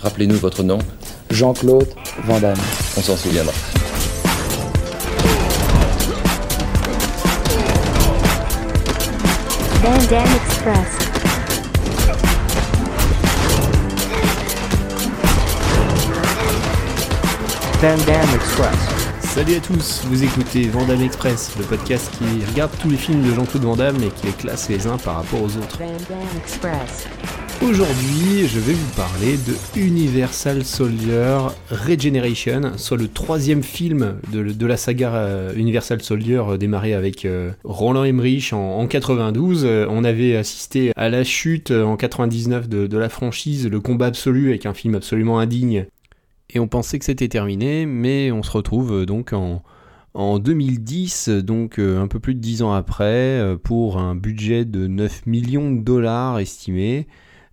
Rappelez-nous votre nom. Jean-Claude Van Damme. On s'en souviendra. Van Damme Express. Van Damme Express. Salut à tous, vous écoutez Vandame Express, le podcast qui regarde tous les films de Jean-Claude Van Damme et qui les classe les uns par rapport aux autres. Van Damme Express. Aujourd'hui, je vais vous parler de Universal Soldier Regeneration, soit le troisième film de, la saga euh, Universal Soldier euh, démarré avec euh, Roland Emmerich en, en 92. Euh, on avait assisté à la chute en 99 de, de la franchise, le combat absolu avec un film absolument indigne. Et on pensait que c'était terminé, mais on se retrouve donc en, en 2010, donc un peu plus de 10 ans après, pour un budget de 9 millions de dollars estimé,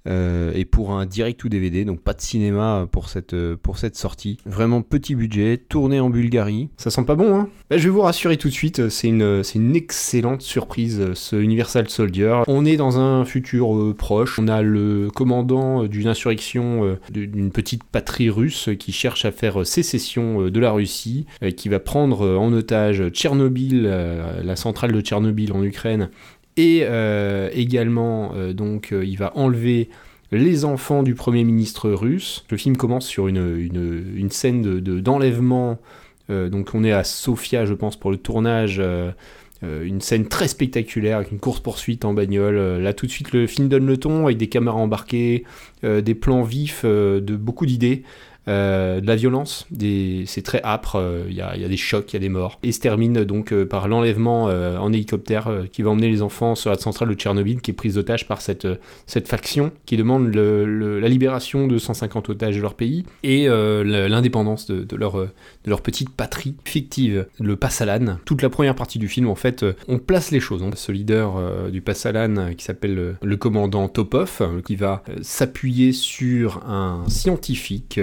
euh, et pour un direct ou DVD, donc pas de cinéma pour cette, euh, pour cette sortie. Vraiment petit budget, tourné en Bulgarie. Ça sent pas bon, hein Bah, Je vais vous rassurer tout de suite, c'est une, une excellente surprise, euh, ce Universal Soldier. On est dans un futur euh, proche, on a le commandant euh, d'une insurrection euh, d'une petite patrie russe qui cherche à faire euh, sécession euh, de la Russie, euh, qui va prendre euh, en otage Tchernobyl, euh, la centrale de Tchernobyl en Ukraine, et euh, également, euh, donc, euh, il va enlever les enfants du Premier ministre russe. Le film commence sur une, une, scène de- de- d'enlèvement. Euh, donc on est à Sofia, je pense, pour le tournage. une scène très spectaculaire avec une course-poursuite en bagnole. Là, tout de suite, le film donne le ton avec des caméras embarquées, des plans vifs, de beaucoup d'idées. Euh, de la violence, c'est très âpre, euh, il y, a, des chocs, il y a des morts. Et se termine donc euh, par l'enlèvement en hélicoptère qui va emmener les enfants sur la centrale de Tchernobyl qui est prise d'otage par cette, faction qui demande la libération de 150 otages de leur pays et l'indépendance de, leur, petite patrie fictive, le Passalan. Toute la première partie du film, en fait, on place les choses. Ce leader du Passalan qui s'appelle le commandant Topov, qui va s'appuyer sur un scientifique,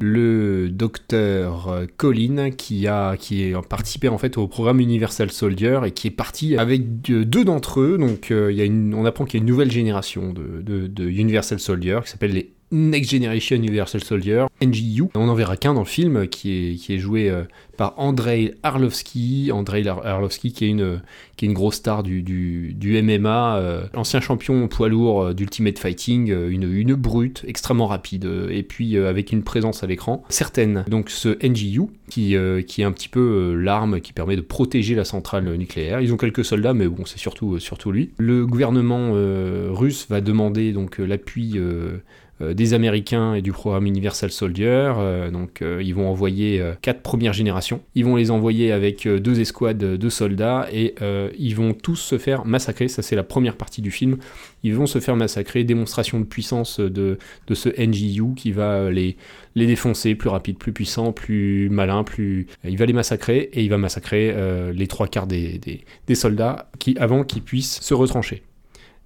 le docteur euh, Colin, qui a qui participé en fait au programme Universal Soldier et qui est parti avec deux d'entre eux. Donc, euh, il y a on apprend qu'il y a une nouvelle génération de- de Universal Soldier qui s'appelle les Next Generation Universal Soldier, NGU. On n'en verra qu'un dans le film qui est, qui est joué euh, par Andrei Arlovski. Andrei Ar- Arlovski qui est une, qui est une grosse star du, MMA, euh, ancien champion poids lourd euh, d'Ultimate Fighting, euh, une, brute extrêmement rapide euh, et puis euh, avec une présence à l'écran certaine. Donc ce NGU qui, euh, est un petit peu euh, l'arme qui permet de protéger la centrale nucléaire. Ils ont quelques soldats mais bon c'est surtout, euh, surtout lui. Le gouvernement euh, russe va demander donc euh, l'appui euh, euh, des Américains et du programme Universal Soldier. Euh, donc euh, ils vont envoyer euh, quatre premières générations. Ils vont les envoyer avec euh, deux escouades de soldats et euh, ils vont tous se faire massacrer. Ça c'est la première partie du film. Ils vont se faire massacrer. Démonstration de puissance de, de ce NGU qui va les, les défoncer, plus rapide, plus puissant, plus malin, plus... Il va les massacrer et il va massacrer euh, les trois quarts des, des, des soldats qui, avant qu'ils puissent se retrancher.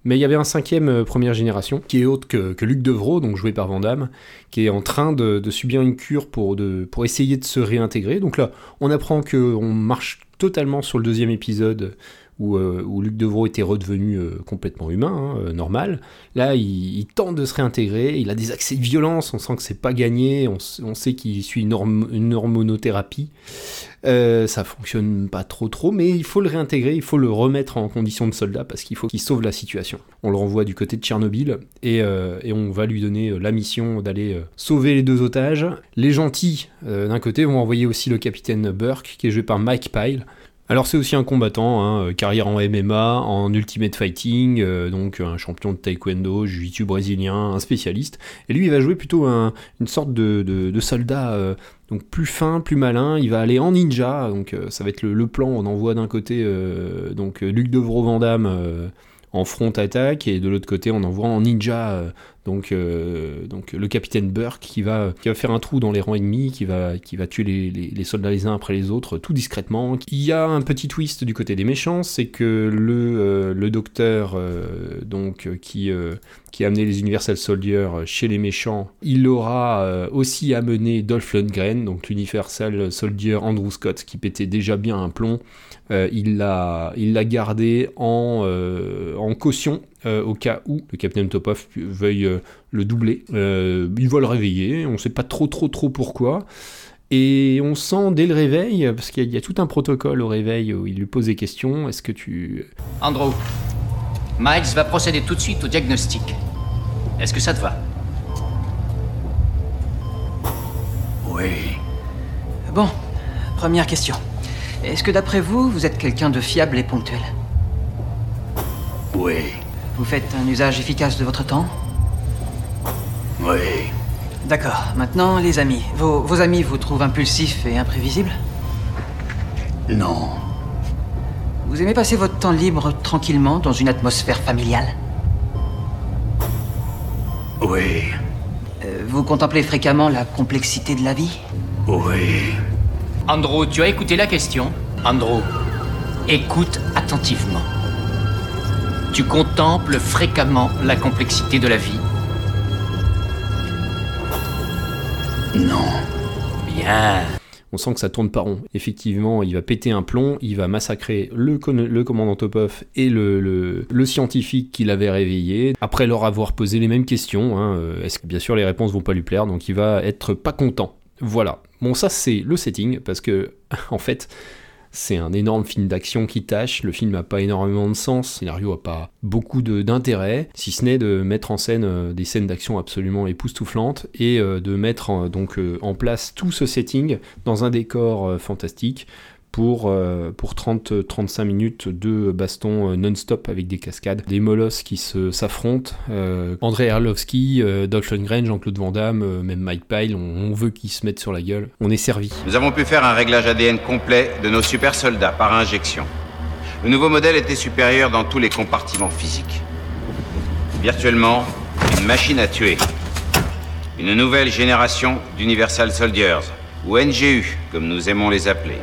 Mais il y avait un cinquième euh, première génération, qui est autre que, Luc Devreau, donc joué par Van Damme, qui est en train de, subir une cure pour, pour essayer de se réintégrer. Donc là, on apprend qu'on marche totalement sur le deuxième épisode où, euh, où Luc Devreau était redevenu euh, complètement humain, hein, euh, normal. Là, il, tente de se réintégrer, il a des accès de violence, on sent que c'est pas gagné, on, sait qu'il suit une, horm- une hormonothérapie. Ça fonctionne pas trop trop, mais il faut le réintégrer, il faut le remettre en condition de soldat parce qu'il faut qu'il sauve la situation. On le renvoie du côté de Tchernobyl et, on va lui donner la mission d'aller sauver les deux otages. Les gentils, d'un côté, vont envoyer aussi le capitaine Burke, qui est joué par Mike Pyle. Alors c'est aussi un combattant, hein, euh, carrière en MMA, en Ultimate Fighting, euh, donc un champion de taekwondo, jiu-jitsu brésilien, un spécialiste. Et lui, il va jouer plutôt un- une sorte de, soldat euh, donc plus fin, plus malin. Il va aller en ninja, donc ça va être le, plan. On envoie d'un côté donc Luc Devreau Van Damme euh, en front attaque et de l'autre côté on envoie en ninja donc, euh, donc le capitaine Burke qui va, qui va faire un trou dans les rangs ennemis, qui va, qui va tuer les, les- soldats les uns après les autres, tout discrètement. Il y a un petit twist du côté des méchants, c'est que le, euh, le docteur euh, donc, qui, qui a amené les Universal Soldiers chez les méchants, il aura aussi amené Dolph Lundgren, donc l'Universal Soldier Andrew Scott, qui pétait déjà bien un plomb. Il l'a gardé en, en caution euh, au cas où le capitaine Topov veuille euh, le doubler. Euh, il va le réveiller, on ne sait pas trop trop trop pourquoi. Et on sent dès le réveil, parce qu'il y, a- il y a tout un protocole au réveil où il lui pose des questions, est-ce que tu... Andrew, Miles va procéder tout de suite au diagnostic. Est-ce que ça te va? Oui. Bon, première question. Est-ce que d'après vous, vous êtes quelqu'un de fiable et ponctuel? Oui. Vous faites un usage efficace de votre temps Oui. D'accord. Maintenant, les amis. Vos, vos amis vous trouvent impulsif et imprévisible Non. Vous aimez passer votre temps libre tranquillement dans une atmosphère familiale Oui. Euh, Vous contemplez fréquemment la complexité de la vie Oui. Andrew, tu as écouté la question Andrew, écoute attentivement. Tu contemples fréquemment la complexité de la vie Non. Bien. On sent que ça tourne pas rond. Effectivement, il va péter un plomb, il va massacrer le, con- le commandant Topov et le, le- le scientifique qui l'avait réveillé. Après leur avoir posé les mêmes questions, hein, euh, est-ce que bien sûr les réponses vont pas lui plaire, donc il va être pas content. Voilà. Bon, ça c'est le setting, parce que en fait, c'est un énorme film d'action qui tâche. Le film n'a pas énormément de sens, le scénario a pas beaucoup d'intérêt, si ce n'est de mettre en scène euh, des scènes d'action absolument époustouflantes et euh, de mettre en- donc euh, en place tout ce setting dans un décor euh, fantastique pour, euh, pour 30-35 minutes de baston euh, non-stop avec des cascades, des molosses qui s'affrontent. Euh, André Arlovski, euh, Dolph Lundgren, Jean-Claude Van Damme, euh, même Mike Pyle, on veut qu'ils se mettent sur la gueule. On est servi. Nous avons pu faire un réglage ADN complet de nos super soldats par injection. Le nouveau modèle était supérieur dans tous les compartiments physiques. Virtuellement, une machine à tuer. Une nouvelle génération d'Universal Soldiers, ou NGU, comme nous aimons les appeler.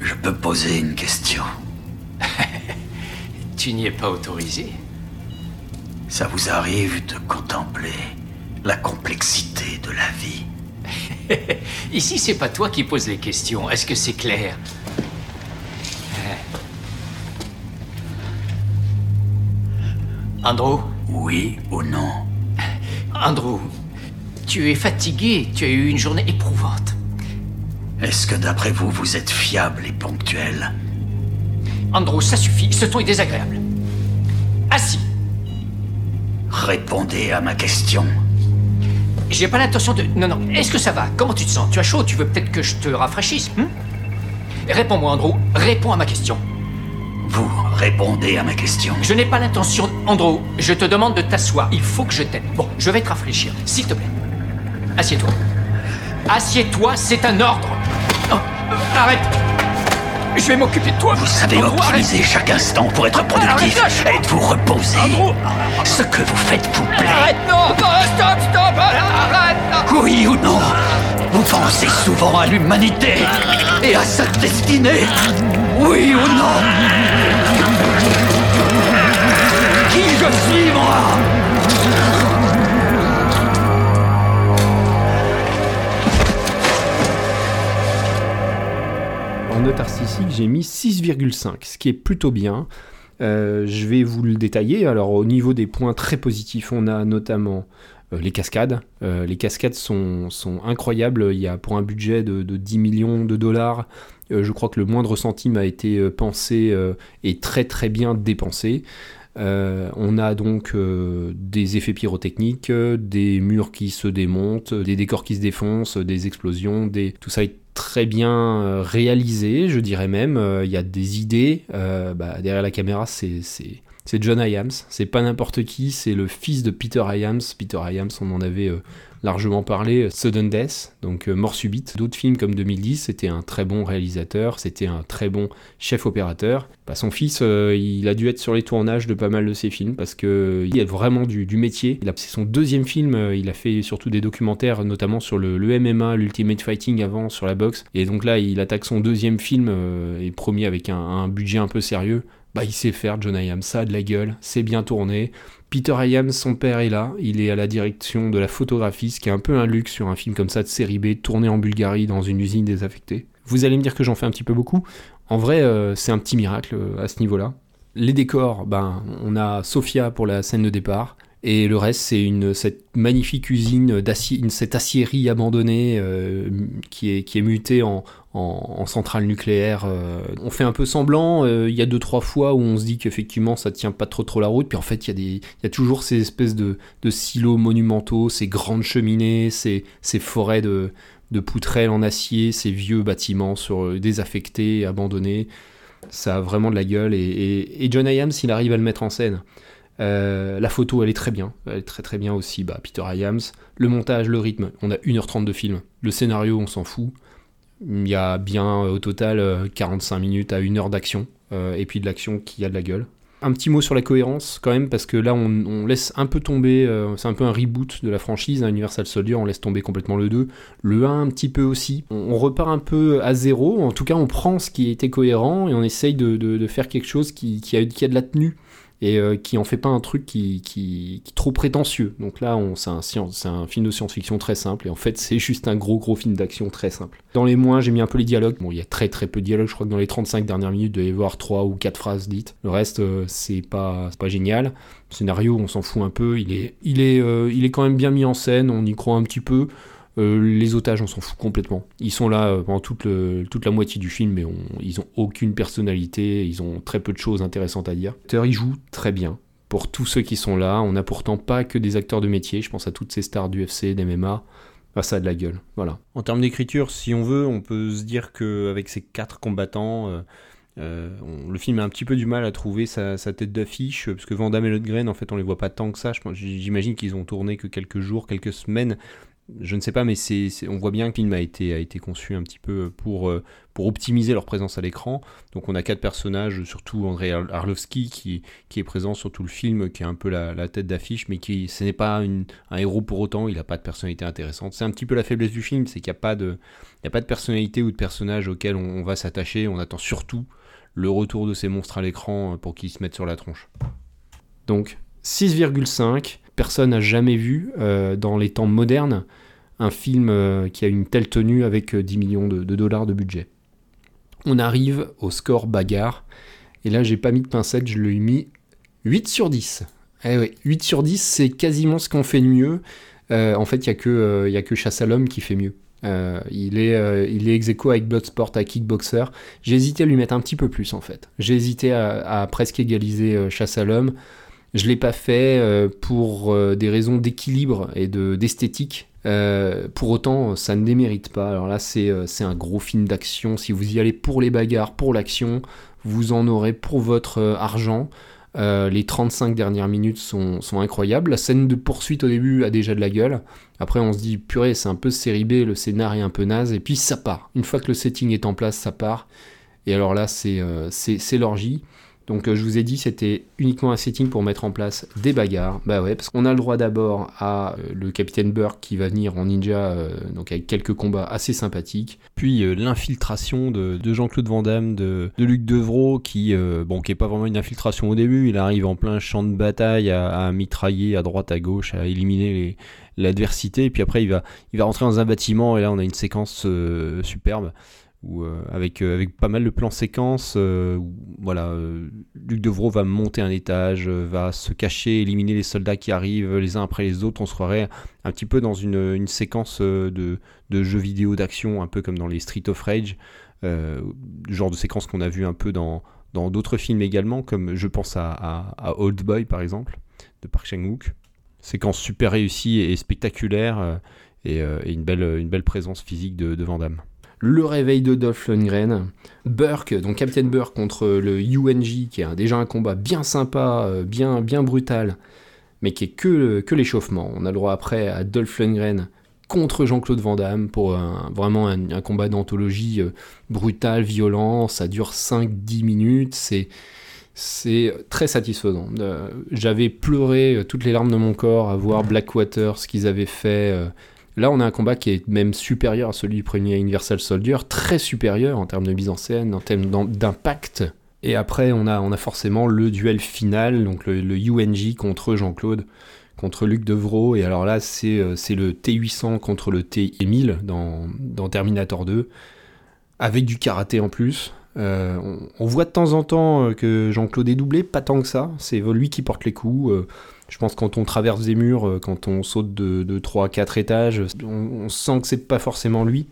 Je peux poser une question. Tu n'y es pas autorisé. Ça vous arrive de contempler la complexité de la vie? Ici, c'est pas toi qui poses les questions. Est-ce que c'est clair? Andrew? Oui ou non? Andrew, tu es fatigué. Tu as eu une journée éprouvante. Est-ce que d'après vous, vous êtes fiable et ponctuel Andrew, ça suffit. Ce ton est désagréable. Assis. Répondez à ma question. J'ai pas l'intention de. Non, non. Est-ce que ça va? Comment tu te sens? Tu as chaud? Tu veux peut-être que je te rafraîchisse hmm? Réponds-moi, Andrew. Réponds à ma question. Vous répondez à ma question. Je n'ai pas l'intention. Andrew, je te demande de t'asseoir. Il faut que je t'aide. Bon, je vais te rafraîchir. S'il te plaît. Assieds-toi. Assieds-toi, c'est un ordre. Oh, euh, arrête. Je vais m'occuper de toi. Vous savez Andrew, optimiser arrête. chaque instant pour être productif Arrête, et de vous reposer. Andrew, Ce que vous faites vous plaît. arrête, non, non, stop, stop, arrête, non. Oui ou non Vous pensez souvent à l'humanité et à sa destinée Oui ou non j'ai mis 6,5, ce qui est plutôt bien. Euh, je vais vous le détailler. Alors, au niveau des points très positifs, on a notamment euh, les cascades. Euh, les cascades sont, incroyables. Il y a pour un budget de, de 10 millions de dollars, je crois que le moindre centime a été pensé et très très bien dépensé. Euh, on a donc euh, des effets pyrotechniques, euh, des murs qui se démontent, des décors qui se défoncent, des explosions, tout ça est très bien réalisé, je dirais même. Il y a des idées. Bah, derrière la caméra, c'est John Hyams. C'est pas n'importe qui, c'est le fils de Peter Hyams. Peter Hyams, on en avait largement parlé. Sudden Death, donc euh, Mort subite. D'autres films comme 2010, c'était un très bon réalisateur, c'était un très bon chef opérateur. Bah, son fils, euh, il a dû être sur les tournages de pas mal de ses films parce que il est vraiment du, métier. A- C'est son deuxième film. euh, Il a fait surtout des documentaires, notamment sur le, MMA, l'Ultimate Fighting avant, sur la boxe. Et donc là, il attaque son deuxième film euh, et premier avec un, budget un peu sérieux. Bah, il sait faire, John Hyams. Ça a de la gueule, c'est bien tourné. Peter Hyams, son père est là. Il est à la direction de la photographie, ce qui est un peu un luxe sur un film comme ça de série B, tourné en Bulgarie dans une usine désaffectée. Vous allez me dire que j'en fais un petit peu beaucoup. En vrai, euh, c'est un petit miracle euh, à ce niveau-là. Les décors, ben, on a Sofia pour la scène de départ. Et le reste, c'est cette magnifique usine d'acier, cette aciérie abandonnée euh, qui, est, qui est mutée en, en, en centrale nucléaire. euh. On fait un peu semblant, euh, il y a deux, trois fois où on se dit qu'effectivement ça tient pas trop trop la route, puis en fait il y, y a toujours ces espèces de, silos monumentaux, ces grandes cheminées, ces, ces forêts de, de poutrelles en acier, ces vieux bâtiments sur, désaffectés, abandonnés. Ça a vraiment de la gueule et, et- John Hyams, il arrive à le mettre en scène. Euh, la photo, elle est très bien. Elle est très très bien aussi. Bah, Peter Hyams. Le montage, le rythme. On a 1h30 de film. Le scénario, on s'en fout. Il y a bien euh, au total euh, 45 minutes à 1 heure d'action. euh, et puis de l'action qui a de la gueule. Un petit mot sur la cohérence quand même, parce que là on, laisse un peu tomber, euh, c'est un peu un reboot de la franchise, hein, Universal Soldier, on laisse tomber complètement le 2, le 1 un petit peu aussi. On, repart un peu à zéro, en tout cas on prend ce qui était cohérent et on essaye de, de- de faire quelque chose qui, qui a, qui a de la tenue et euh, qui en fait pas un truc qui, est trop prétentieux. Donc là, c'est un, film de science-fiction très simple, et en fait, c'est juste un gros gros film d'action très simple. Dans les moins, j'ai mis un peu les dialogues. Bon, il y a très très peu de dialogues, je crois que dans les 35 dernières minutes, doit y avoir 3 ou 4 phrases dites. Le reste, euh, c'est pas, pas génial. Le scénario, on s'en fout un peu, il est, il, est, euh, il est quand même bien mis en scène, on y croit un petit peu. Euh, les otages, on s'en fout complètement. Ils sont là pendant toute, le- toute la moitié du film, mais ils ont aucune personnalité, ils ont très peu de choses intéressantes à dire. Il joue très bien. Pour tous ceux qui sont là, on n'a pourtant pas que des acteurs de métier. Je pense à toutes ces stars du FC, d'MMA. Ah, ça a de la gueule, voilà. En termes d'écriture, si on veut, on peut se dire qu'avec ces quatre combattants, euh, euh, le film a un petit peu du mal à trouver sa, tête d'affiche, parce que Van Damme et Lundgren, en fait, on les voit pas tant que ça. J'imagine qu'ils ont tourné que quelques jours, quelques semaines. Je ne sais pas, mais c'est, on voit bien que le film a été, conçu un petit peu pour, euh, pour optimiser leur présence à l'écran. Donc on a quatre personnages, surtout André Ar- Arlovski qui, est présent sur tout le film, qui est un peu la, tête d'affiche, mais qui ce n'est pas un héros pour autant, il n'a pas de personnalité intéressante. C'est un petit peu la faiblesse du film, c'est qu'il n'y a, pas de- il y a pas de personnalité ou de personnage auquel on, on va s'attacher. On attend surtout le retour de ces monstres à l'écran euh, pour qu'ils se mettent sur la tronche. Donc 6,5, personne n'a jamais vu euh, dans les temps modernes un film euh, qui a une telle tenue avec euh, 10 millions de, dollars de budget. On arrive au score bagarre, et là j'ai pas mis de pincette, je lui ai mis 8 sur 10. Eh oui, 8 sur 10, c'est quasiment ce qu'on fait de mieux. Euh, en fait, il n'y a, que, euh, a que Chasse à l'homme qui fait mieux. Euh, il est, euh, il ex avec Bloodsport à Kickboxer. J'ai hésité à lui mettre un petit peu plus en fait. J'ai hésité à, à presque égaliser euh, Chasse à l'homme. Je l'ai pas fait euh, pour euh, des raisons d'équilibre et de d'esthétique. Euh, pour autant, ça ne démérite pas. Alors là, c'est un gros film d'action. Si vous y allez pour les bagarres, pour l'action, vous en aurez pour votre argent. Les 35 dernières minutes sont, incroyables. La scène de poursuite au début a déjà de la gueule. Après, on se dit, purée, c'est un peu série B, le scénario est un peu naze. Et puis ça part. Une fois que le setting est en place, ça part. Et alors là, c'est l'orgie. Donc euh, je vous ai dit, c'était uniquement un setting pour mettre en place des bagarres. Bah ouais, parce qu'on a le droit d'abord à euh, le capitaine Burke qui va venir en ninja, euh, donc avec quelques combats assez sympathiques. Puis l'infiltration de, de Jean-Claude Van Damme, de, Luc Devrault, qui, bon, qui pas vraiment une infiltration au début. Il arrive en plein champ de bataille à, mitrailler à droite, à gauche, à éliminer l'adversité. Et puis après, il va, il va rentrer dans un bâtiment et là, on a une séquence superbe euh, avec, euh, avec pas mal de plans séquences. euh, voilà, Luc Devrault va monter un étage, va se cacher, éliminer les soldats qui arrivent les uns après les autres. On se croirait un petit peu dans une, séquence de, de jeux vidéo d'action, un peu comme dans les Street of Rage, euh, genre de séquence qu'on a vu un peu dans d'autres films également, comme je pense à, à, Old Boy par exemple, de Park Chan-wook. Séquence super réussie et spectaculaire, et, une, belle, présence physique de, de Van. Le réveil de Dolph Lundgren, Burke, donc Captain Burke contre le UNJ, qui est déjà un combat bien sympa, euh, bien, bien brutal, mais qui est que, que l'échauffement. On a le droit après à Dolph Lundgren contre Jean-Claude Van Damme pour vraiment un, combat d'anthologie euh, brutal, violent, ça dure 5-10 minutes, c'est... C'est très satisfaisant. Euh, J'avais pleuré toutes les larmes de mon corps à voir Blackwater, ce qu'ils avaient fait. Là, on a un combat qui est même supérieur à celui du premier Universal Soldier, très supérieur en termes de mise en scène, en termes d'im- d'impact. Et après, on a, forcément le duel final, donc le, le UNJ contre Jean-Claude, contre Luc Devrault. Et alors là, c'est euh, le T800 contre le T1000 dans, dans Terminator 2, avec du karaté en plus. Euh, on, voit de temps en temps euh, que Jean-Claude est doublé, pas tant que ça. C'est lui qui porte les coups. Euh, je pense quand on traverse des murs, quand on saute de, de 3 à 4 étages, on, on sent que c'est pas forcément lui.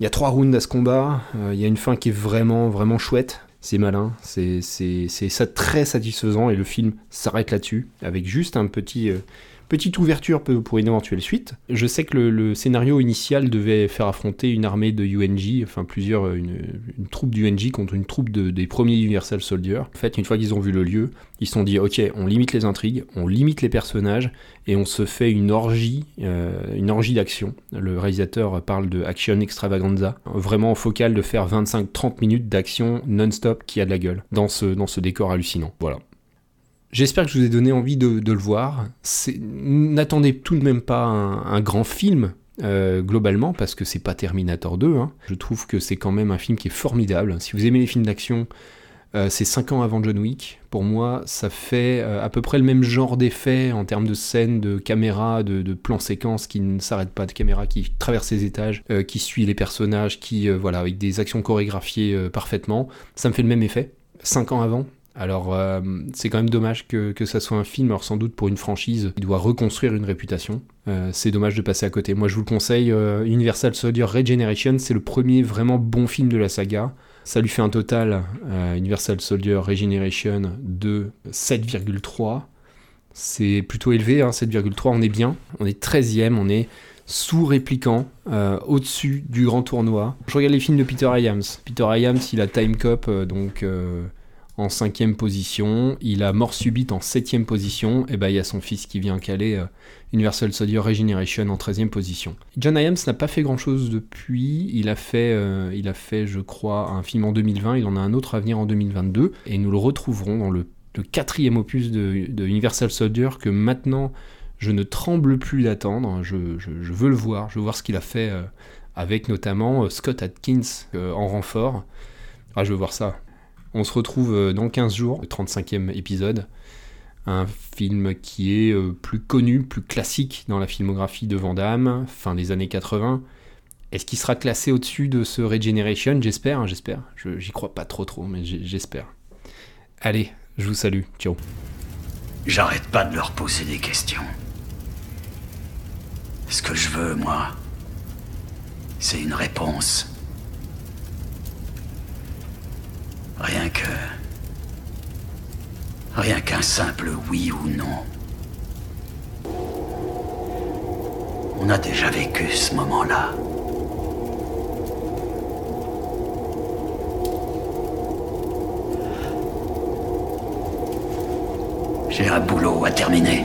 Il y a trois rounds à ce combat. il y a une fin qui est vraiment, vraiment chouette. C'est malin, c'est ça très satisfaisant et le film s'arrête là-dessus avec juste un petit petite ouverture pour une éventuelle suite. Je sais que le, scénario initial devait faire affronter une armée de UNJ, enfin plusieurs, euh, une, troupe d'UNJ contre une troupe de- des premiers Universal Soldiers. En fait, une fois qu'ils ont vu le lieu, ils se sont dit ok, on limite les intrigues, on limite les personnages et on se fait une orgie, euh, une orgie d'action. Le réalisateur parle de action extravaganza, vraiment focal de faire 25-30 minutes d'action non-stop qui a de la gueule dans ce, dans ce décor hallucinant. Voilà. J'espère que je vous ai donné envie de, le voir. N'attendez tout de même pas un, grand film. euh, globalement, parce que c'est pas Terminator 2, hein. je trouve que c'est quand même un film qui est formidable. Si vous aimez les films d'action, euh, c'est 5 ans avant John Wick. Pour moi, ça fait euh, à peu près le même genre d'effet en termes de scènes, de caméra, de, plans séquences qui ne s'arrêtent pas, de caméra qui traverse les étages, qui suit les personnages, qui, voilà, avec des actions chorégraphiées parfaitement. Ça me fait le même effet. 5 ans avant. Alors, euh, c'est quand même dommage que, que ça soit un film, alors sans doute pour une franchise qui doit reconstruire une réputation. Euh, c'est dommage de passer à côté. Moi, je vous le conseille, euh, Universal Soldier Regeneration, c'est le premier vraiment bon film de la saga. Ça lui fait un total, Universal Soldier Regeneration, de 7,3. C'est plutôt élevé, hein, 7,3, on est bien. On est 13e, on est sous-répliquant, au-dessus du grand tournoi. Je regarde les films de Peter Iams. Peter Iams, il a Time Cop, donc en cinquième position. Il a Mort Subite en septième position. Et ben il y a son fils qui vient caler euh, Universal Soldier Regeneration en 13e position. John Iams n'a pas fait grand-chose depuis. Il a fait, euh, il a fait, je crois, un film en 2020. Il en a un autre à venir en 2022. Et nous le retrouverons dans le, le quatrième opus de, Universal Soldier que maintenant je ne tremble plus d'attendre. Je, veux le voir. Je veux voir ce qu'il a fait euh, avec notamment euh, Scott Atkins en renfort. Ah, je veux voir ça. On se retrouve euh, dans 15 jours, le 35e épisode. Un film qui est euh, plus connu, plus classique dans la filmographie de Van Damme, fin des années 80. Est-ce qu'il sera classé au-dessus de ce Regeneration? J'espère, hein, j'espère. Je- J'y crois pas trop trop, mais j'espère. Allez, je vous salue. Ciao. J'arrête pas de leur poser des questions. Ce que je veux, moi, c'est une réponse. Rien que... Rien qu'un simple oui ou non. On a déjà vécu ce moment-là. J'ai un boulot à terminer.